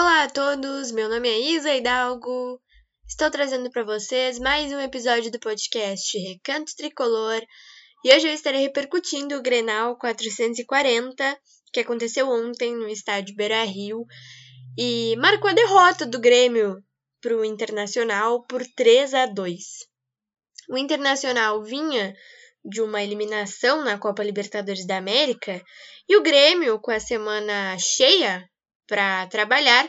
Olá a todos, meu nome é Isa Hidalgo. Estou trazendo para vocês mais um episódio do podcast Recanto Tricolor e hoje eu estarei repercutindo o Grenal 440 que aconteceu ontem no estádio Beira Rio e marcou a derrota do Grêmio para o Internacional por 3 a 2. O Internacional vinha de uma eliminação na Copa Libertadores da América e o Grêmio, com a semana cheia para trabalhar,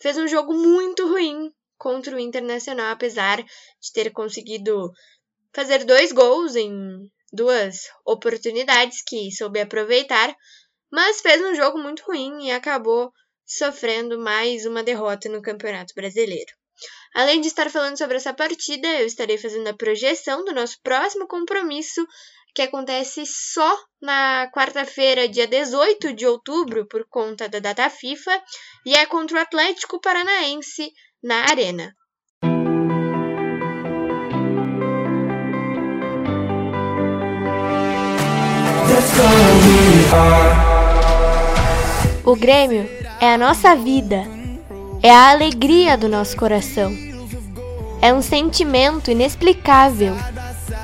fez um jogo muito ruim contra o Internacional, apesar de ter conseguido fazer dois gols em duas oportunidades que soube aproveitar, mas fez um jogo muito ruim e acabou sofrendo mais uma derrota no Campeonato Brasileiro. Além de estar falando sobre essa partida, eu estarei fazendo a projeção do nosso próximo compromisso que acontece só na quarta-feira, dia 18 de outubro, por conta da data FIFA, e é contra o Atlético Paranaense na Arena. O Grêmio é a nossa vida, é a alegria do nosso coração. É um sentimento inexplicável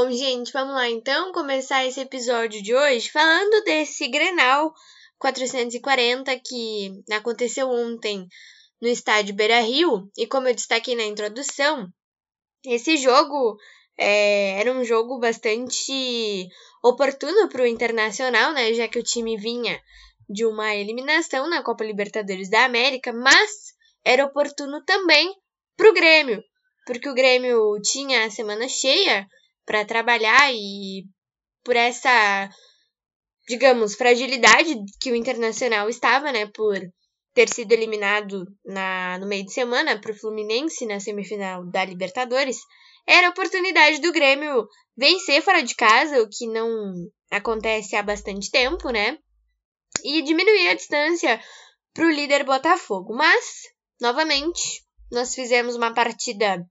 Bom, gente, vamos lá então começar esse episódio de hoje falando desse Grenal 440 que aconteceu ontem no estádio Beira Rio. E como eu destaquei na introdução, esse jogo é, era um jogo bastante oportuno para o Internacional, né? Já que o time vinha de uma eliminação na Copa Libertadores da América, mas era oportuno também para o Grêmio, porque o Grêmio tinha a semana cheia para trabalhar e por essa, digamos, fragilidade que o Internacional estava, né, por ter sido eliminado na, no meio de semana para o Fluminense na semifinal da Libertadores, era a oportunidade do Grêmio vencer fora de casa, o que não acontece há bastante tempo, né? E diminuir a distância para o líder Botafogo. Mas, novamente, nós fizemos uma partida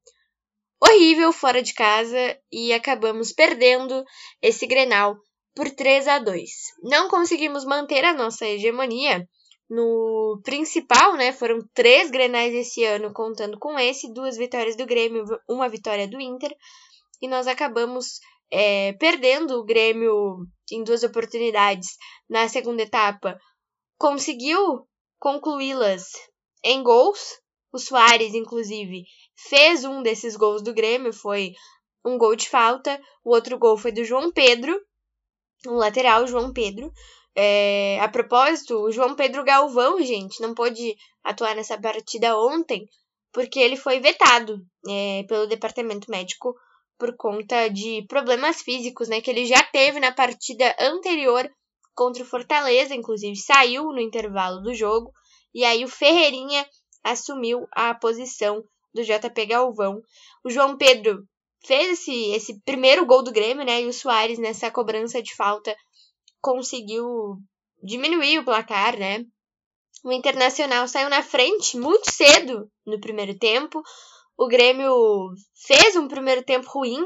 horrível fora de casa e acabamos perdendo esse Grenal por 3 a 2. Não conseguimos manter a nossa hegemonia no principal, né? Foram três Grenais esse ano, contando com esse, duas vitórias do Grêmio, uma vitória do Inter, e nós acabamos é, perdendo o Grêmio em duas oportunidades na segunda etapa. Conseguiu concluí-las em gols, o Soares, inclusive, fez um desses gols do Grêmio, foi um gol de falta, o outro gol foi do João Pedro, um lateral, João Pedro. É, a propósito, o João Pedro Galvão, gente, não pôde atuar nessa partida ontem, porque ele foi vetado é, pelo departamento médico por conta de problemas físicos, né, que ele já teve na partida anterior contra o Fortaleza, inclusive saiu no intervalo do jogo, e aí o Ferreirinha assumiu a posição do JP Galvão. O João Pedro fez esse, esse primeiro gol do Grêmio, né? E o Soares, nessa cobrança de falta, conseguiu diminuir o placar, né? O Internacional saiu na frente muito cedo no primeiro tempo. O Grêmio fez um primeiro tempo ruim.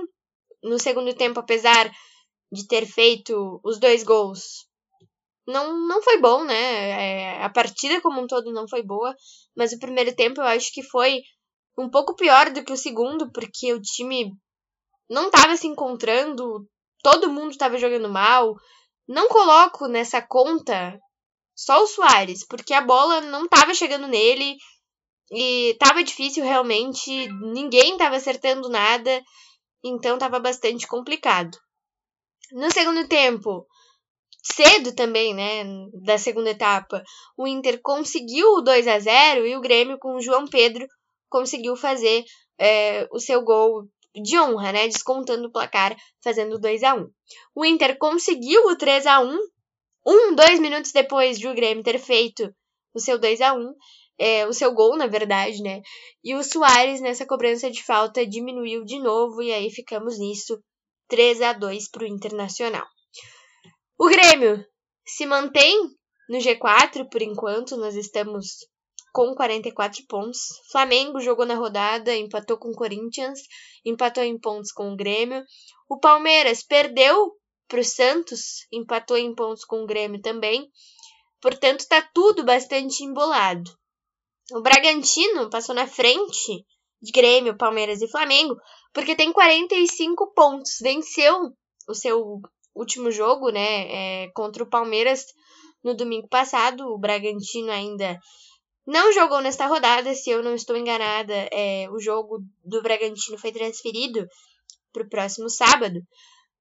No segundo tempo, apesar de ter feito os dois gols, não, não foi bom, né? É, a partida como um todo não foi boa, mas o primeiro tempo eu acho que foi um pouco pior do que o segundo, porque o time não estava se encontrando, todo mundo estava jogando mal. Não coloco nessa conta só o Soares, porque a bola não estava chegando nele e estava difícil realmente, ninguém estava acertando nada, então estava bastante complicado. No segundo tempo, cedo também, né, da segunda etapa, o Inter conseguiu o 2 a 0 e o Grêmio com o João Pedro conseguiu fazer é, o seu gol de honra, né, descontando o placar, fazendo 2 a 1 O Inter conseguiu o 3 a 1 um, dois minutos depois de o Grêmio ter feito o seu 2 a 1 é, o seu gol, na verdade, né? E o Soares, nessa cobrança de falta, diminuiu de novo, e aí ficamos nisso 3 a 2 para o Internacional. O Grêmio se mantém no G4 por enquanto, nós estamos com 44 pontos. Flamengo jogou na rodada, empatou com o Corinthians, empatou em pontos com o Grêmio. O Palmeiras perdeu para o Santos, empatou em pontos com o Grêmio também. Portanto, está tudo bastante embolado. O Bragantino passou na frente de Grêmio, Palmeiras e Flamengo, porque tem 45 pontos. Venceu o seu último jogo, né, é, contra o Palmeiras no domingo passado. O Bragantino ainda não jogou nesta rodada, se eu não estou enganada. É, o jogo do Bragantino foi transferido para o próximo sábado.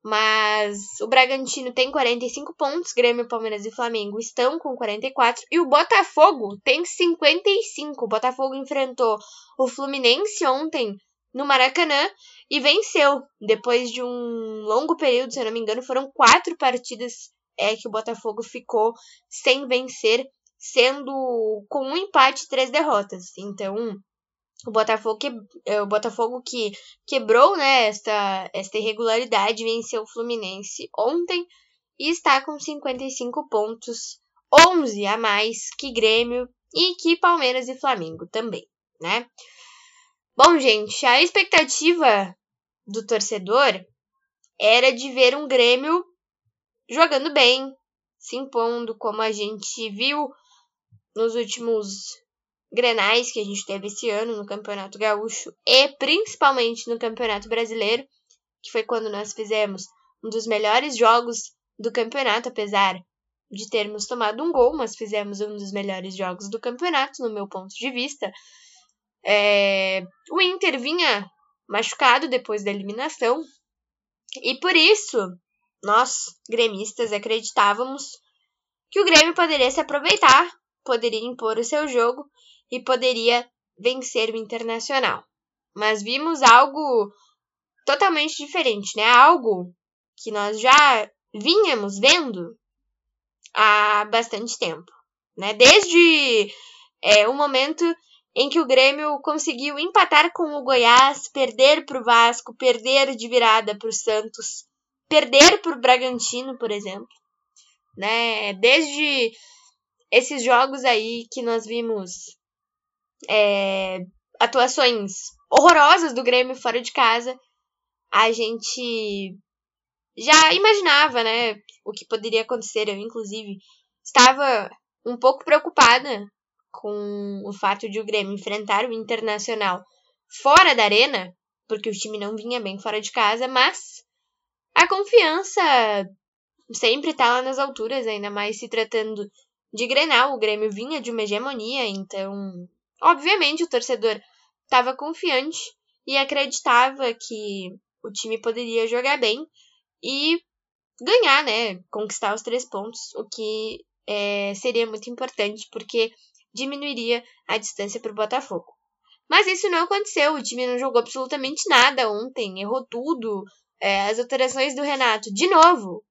Mas o Bragantino tem 45 pontos, Grêmio, Palmeiras e Flamengo estão com 44 e o Botafogo tem 55. O Botafogo enfrentou o Fluminense ontem no Maracanã e venceu. Depois de um longo período, se eu não me engano, foram quatro partidas é, que o Botafogo ficou sem vencer, sendo com um empate e três derrotas. Então, o Botafogo, que, é, o Botafogo que quebrou né, esta, esta irregularidade, venceu o Fluminense ontem e está com 55 pontos, 11 a mais que Grêmio e que Palmeiras e Flamengo também, né? Bom, gente, a expectativa do torcedor era de ver um Grêmio jogando bem, se impondo, como a gente viu nos últimos grenais que a gente teve esse ano no Campeonato Gaúcho e principalmente no Campeonato Brasileiro, que foi quando nós fizemos um dos melhores jogos do campeonato, apesar de termos tomado um gol, mas fizemos um dos melhores jogos do campeonato, no meu ponto de vista. É... O Inter vinha machucado depois da eliminação, e por isso nós, gremistas, acreditávamos que o Grêmio poderia se aproveitar, poderia impor o seu jogo e poderia vencer o Internacional. Mas vimos algo totalmente diferente, né? Algo que nós já vínhamos vendo há bastante tempo, né? Desde é, o momento em que o Grêmio conseguiu empatar com o Goiás, perder para o Vasco, perder de virada para o Santos, perder para o Bragantino, por exemplo, né? Desde esses jogos aí que nós vimos é, atuações horrorosas do Grêmio fora de casa, a gente já imaginava, né, o que poderia acontecer. Eu, inclusive, estava um pouco preocupada com o fato de o Grêmio enfrentar o Internacional fora da arena, porque o time não vinha bem fora de casa, mas a confiança sempre está lá nas alturas, ainda mais se tratando de Grenal. O Grêmio vinha de uma hegemonia, então Obviamente, o torcedor estava confiante e acreditava que o time poderia jogar bem e ganhar, né? Conquistar os três pontos, o que é, seria muito importante, porque diminuiria a distância para o Botafogo. Mas isso não aconteceu, o time não jogou absolutamente nada ontem, errou tudo. É, as alterações do Renato, de novo,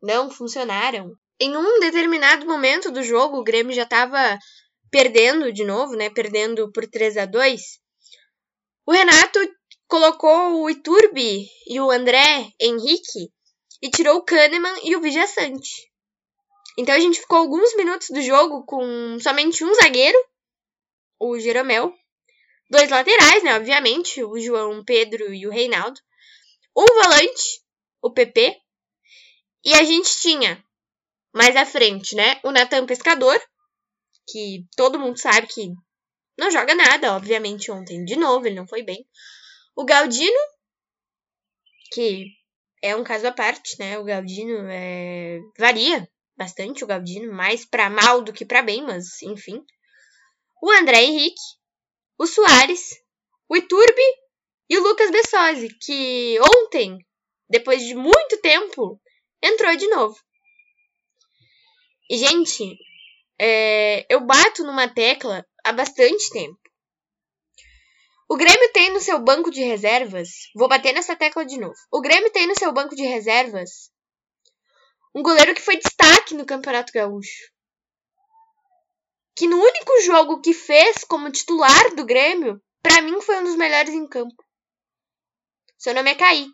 não funcionaram. Em um determinado momento do jogo, o Grêmio já estava perdendo de novo, né? Perdendo por 3 a 2 o Renato colocou o Iturbi e o André Henrique e tirou o Kahneman e o Vijaçante. Então a gente ficou alguns minutos do jogo com somente um zagueiro, o Jeromel, dois laterais, né, obviamente, o João Pedro e o Reinaldo, um volante, o PP, e a gente tinha mais à frente, né, o Natan Pescador, que todo mundo sabe que não joga nada, obviamente, ontem. De novo, ele não foi bem. O Galdino, que é um caso à parte, né? O Galdino é... varia bastante, o Galdino, mais para mal do que para bem, mas enfim. O André Henrique, o Soares, o Iturbe e o Lucas Bessosi, que ontem, depois de muito tempo, entrou de novo. Gente, é, eu bato numa tecla há bastante tempo. O Grêmio tem no seu banco de reservas. Vou bater nessa tecla de novo. O Grêmio tem no seu banco de reservas um goleiro que foi destaque no Campeonato Gaúcho. Que no único jogo que fez como titular do Grêmio, para mim foi um dos melhores em campo. Seu nome é Kaique.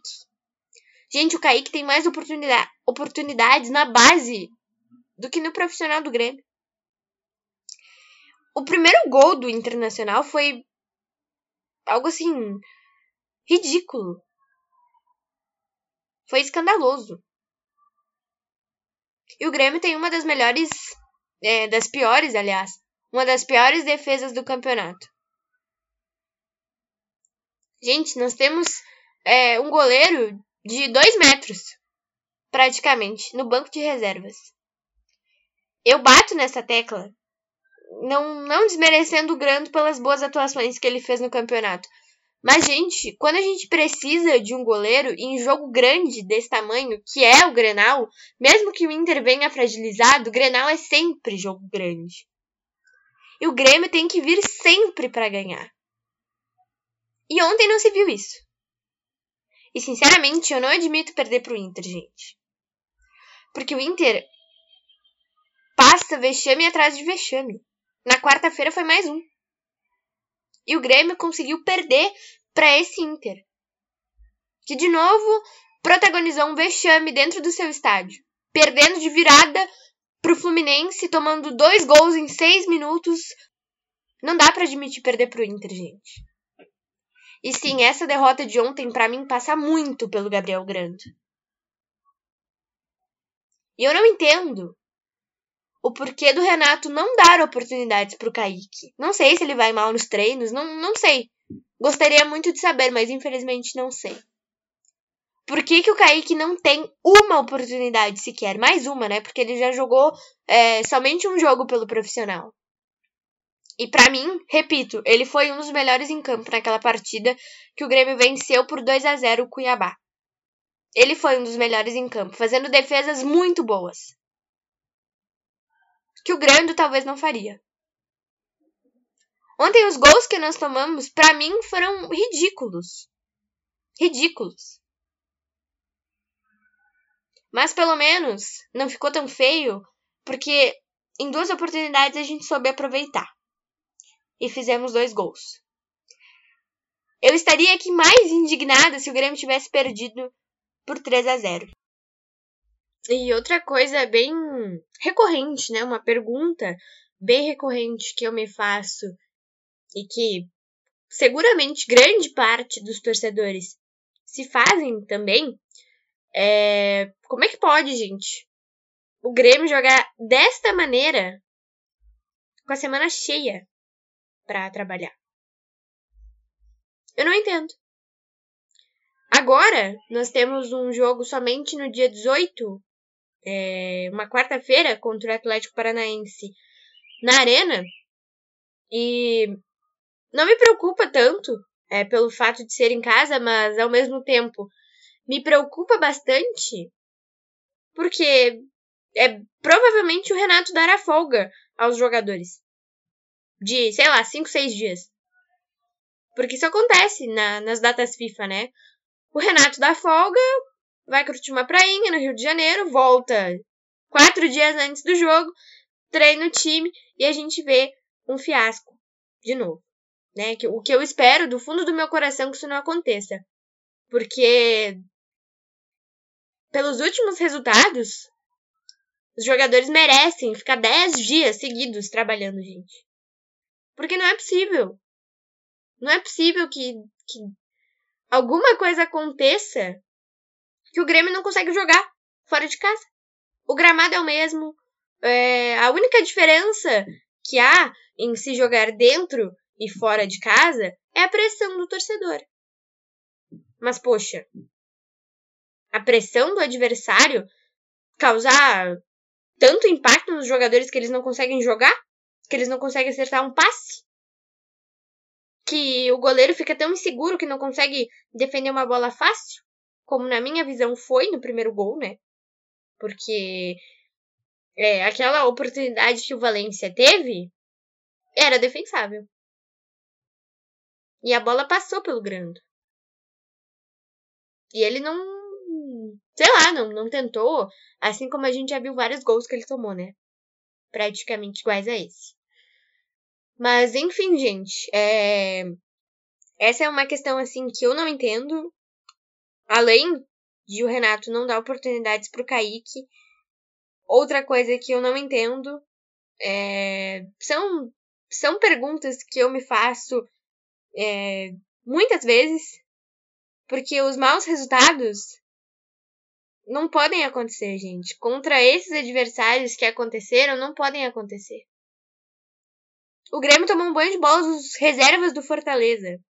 Gente, o Kaique tem mais oportunidade, oportunidades na base do que no profissional do Grêmio. O primeiro gol do Internacional foi algo assim ridículo. Foi escandaloso. E o Grêmio tem uma das melhores, é, das piores, aliás, uma das piores defesas do campeonato. Gente, nós temos é, um goleiro de dois metros, praticamente, no banco de reservas. Eu bato nessa tecla, não, não desmerecendo o Grando pelas boas atuações que ele fez no campeonato. Mas, gente, quando a gente precisa de um goleiro em jogo grande desse tamanho, que é o Grenal, mesmo que o Inter venha fragilizado, o Grenal é sempre jogo grande. E o Grêmio tem que vir sempre para ganhar. E ontem não se viu isso. E sinceramente, eu não admito perder pro Inter, gente. Porque o Inter passa vexame atrás de vexame. Na quarta-feira foi mais um. E o Grêmio conseguiu perder para esse Inter. Que de novo protagonizou um vexame dentro do seu estádio. Perdendo de virada pro Fluminense, tomando dois gols em seis minutos. Não dá para admitir perder pro Inter, gente. E sim, essa derrota de ontem para mim passa muito pelo Gabriel Grando. E eu não entendo o porquê do Renato não dar oportunidades pro Kaique. Não sei se ele vai mal nos treinos, não, não sei. Gostaria muito de saber, mas infelizmente não sei. Por que, que o Kaique não tem uma oportunidade sequer? Mais uma, né? Porque ele já jogou é, somente um jogo pelo profissional. E para mim, repito, ele foi um dos melhores em campo naquela partida que o Grêmio venceu por 2 a 0 o Cuiabá. Ele foi um dos melhores em campo, fazendo defesas muito boas. Que o Grêmio talvez não faria. Ontem os gols que nós tomamos, para mim, foram ridículos. Ridículos. Mas pelo menos não ficou tão feio, porque em duas oportunidades a gente soube aproveitar e fizemos dois gols. Eu estaria aqui mais indignada se o Grêmio tivesse perdido por 3 a 0. E outra coisa bem recorrente, né? Uma pergunta bem recorrente que eu me faço e que seguramente grande parte dos torcedores se fazem também é como é que pode, gente? O Grêmio jogar desta maneira com a semana cheia para trabalhar. Eu não entendo. Agora, nós temos um jogo somente no dia 18, é, uma quarta-feira, contra o Atlético Paranaense na Arena. E não me preocupa tanto é, pelo fato de ser em casa, mas ao mesmo tempo me preocupa bastante porque é provavelmente o Renato dará folga aos jogadores de, sei lá, 5, 6 dias. Porque isso acontece na, nas datas FIFA, né? O Renato dá folga, vai curtir uma prainha no Rio de Janeiro, volta quatro dias antes do jogo, treina o time e a gente vê um fiasco de novo. Né? O que eu espero do fundo do meu coração que isso não aconteça. Porque pelos últimos resultados, os jogadores merecem ficar 10 dias seguidos trabalhando, gente. Porque não é possível. Não é possível que, que alguma coisa aconteça que o Grêmio não consegue jogar fora de casa. O gramado é o mesmo. É, a única diferença que há em se jogar dentro e fora de casa é a pressão do torcedor. Mas, poxa, a pressão do adversário causar tanto impacto nos jogadores que eles não conseguem jogar? que eles não conseguem acertar um passe, que o goleiro fica tão inseguro que não consegue defender uma bola fácil, como na minha visão foi no primeiro gol, né? Porque é, aquela oportunidade que o Valência teve era defensável. E a bola passou pelo Grando. E ele não. Sei lá, não, não tentou. Assim como a gente já viu vários gols que ele tomou, né? Praticamente iguais a esse. Mas, enfim, gente. É... Essa é uma questão, assim, que eu não entendo. Além de o Renato não dar oportunidades pro Kaique. Outra coisa que eu não entendo é... são, são perguntas que eu me faço é... muitas vezes porque os maus resultados não podem acontecer, gente. Contra esses adversários que aconteceram, não podem acontecer. O Grêmio tomou um banho de bola dos reservas do Fortaleza.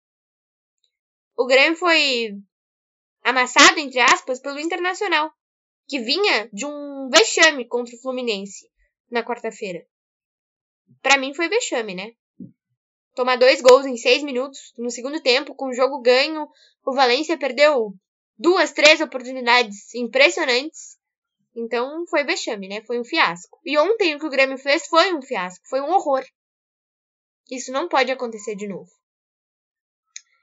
O Grêmio foi amassado, entre aspas, pelo Internacional, que vinha de um vexame contra o Fluminense na quarta-feira. Para mim foi vexame, né? tomar dois gols em seis minutos no segundo tempo, com o jogo ganho, o Valência perdeu duas, três oportunidades impressionantes. Então foi vexame, né? Foi um fiasco. E ontem o que o Grêmio fez foi um fiasco, foi um horror. Isso não pode acontecer de novo.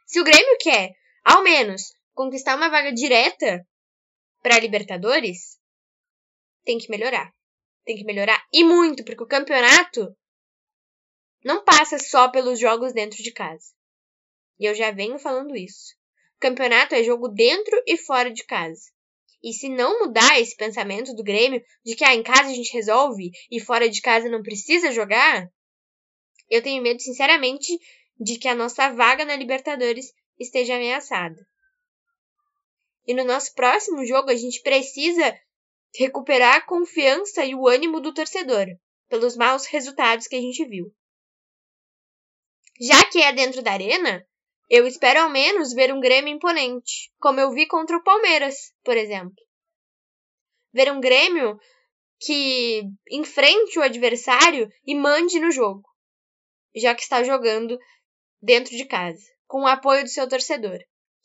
Se o Grêmio quer, ao menos, conquistar uma vaga direta para Libertadores, tem que melhorar. Tem que melhorar e muito, porque o campeonato não passa só pelos jogos dentro de casa. E eu já venho falando isso. Campeonato é jogo dentro e fora de casa. E se não mudar esse pensamento do Grêmio de que ah, em casa a gente resolve e fora de casa não precisa jogar, eu tenho medo, sinceramente, de que a nossa vaga na Libertadores esteja ameaçada. E no nosso próximo jogo a gente precisa recuperar a confiança e o ânimo do torcedor pelos maus resultados que a gente viu. Já que é dentro da arena, eu espero ao menos ver um Grêmio imponente, como eu vi contra o Palmeiras, por exemplo. Ver um Grêmio que enfrente o adversário e mande no jogo, já que está jogando dentro de casa, com o apoio do seu torcedor,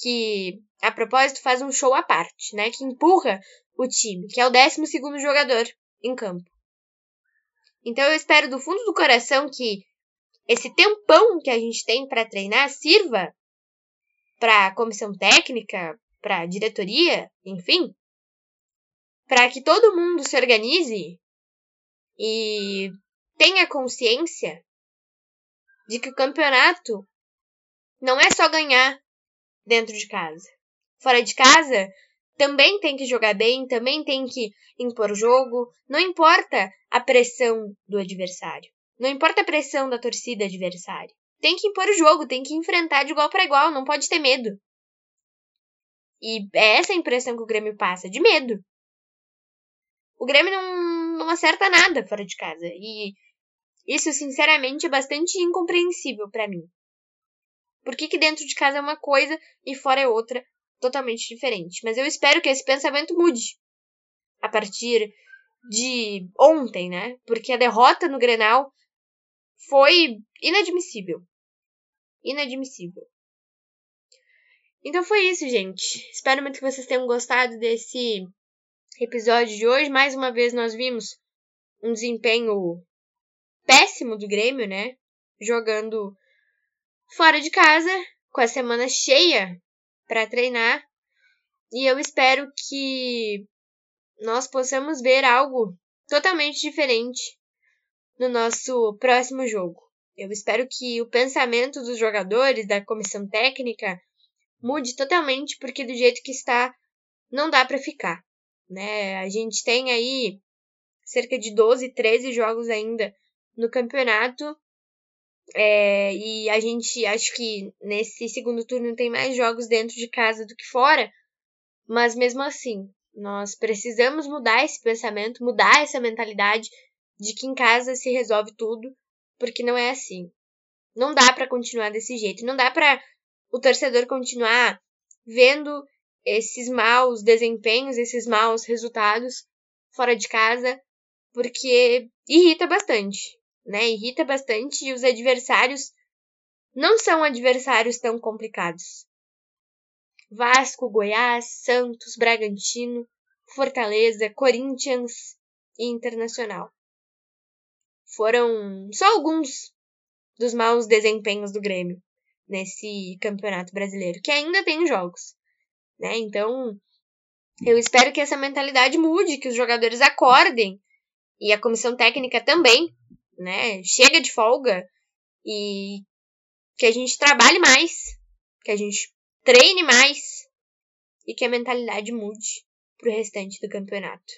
que a propósito faz um show à parte, né, que empurra o time, que é o 12 segundo jogador em campo. Então eu espero do fundo do coração que esse tempão que a gente tem para treinar sirva para a comissão técnica, para a diretoria, enfim, para que todo mundo se organize e tenha consciência de que o campeonato não é só ganhar dentro de casa. Fora de casa, também tem que jogar bem, também tem que impor jogo, não importa a pressão do adversário. Não importa a pressão da torcida adversária. Tem que impor o jogo, tem que enfrentar de igual para igual, não pode ter medo. E é essa a impressão que o Grêmio passa, de medo. O Grêmio não, não acerta nada fora de casa. E isso, sinceramente, é bastante incompreensível para mim. Por que, que dentro de casa é uma coisa e fora é outra, totalmente diferente? Mas eu espero que esse pensamento mude a partir de ontem, né? Porque a derrota no Grenal foi inadmissível. Inadmissível. Então foi isso, gente. Espero muito que vocês tenham gostado desse episódio de hoje. Mais uma vez nós vimos um desempenho péssimo do Grêmio, né? Jogando fora de casa, com a semana cheia para treinar. E eu espero que nós possamos ver algo totalmente diferente no nosso próximo jogo. Eu espero que o pensamento dos jogadores, da comissão técnica, mude totalmente, porque do jeito que está, não dá para ficar. Né? A gente tem aí cerca de 12, 13 jogos ainda no campeonato. É, e a gente acho que nesse segundo turno tem mais jogos dentro de casa do que fora, mas mesmo assim, nós precisamos mudar esse pensamento, mudar essa mentalidade de que em casa se resolve tudo, porque não é assim. Não dá para continuar desse jeito, não dá para o torcedor continuar vendo esses maus desempenhos, esses maus resultados fora de casa, porque irrita bastante, né? Irrita bastante e os adversários não são adversários tão complicados. Vasco, Goiás, Santos, Bragantino, Fortaleza, Corinthians, e internacional. Foram só alguns dos maus desempenhos do Grêmio nesse Campeonato Brasileiro, que ainda tem jogos, né? Então, eu espero que essa mentalidade mude, que os jogadores acordem e a comissão técnica também, né? Chega de folga e que a gente trabalhe mais, que a gente treine mais e que a mentalidade mude pro restante do campeonato.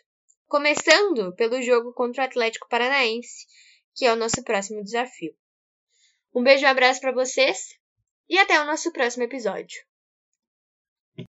Começando pelo jogo contra o Atlético Paranaense, que é o nosso próximo desafio. Um beijo e um abraço para vocês e até o nosso próximo episódio.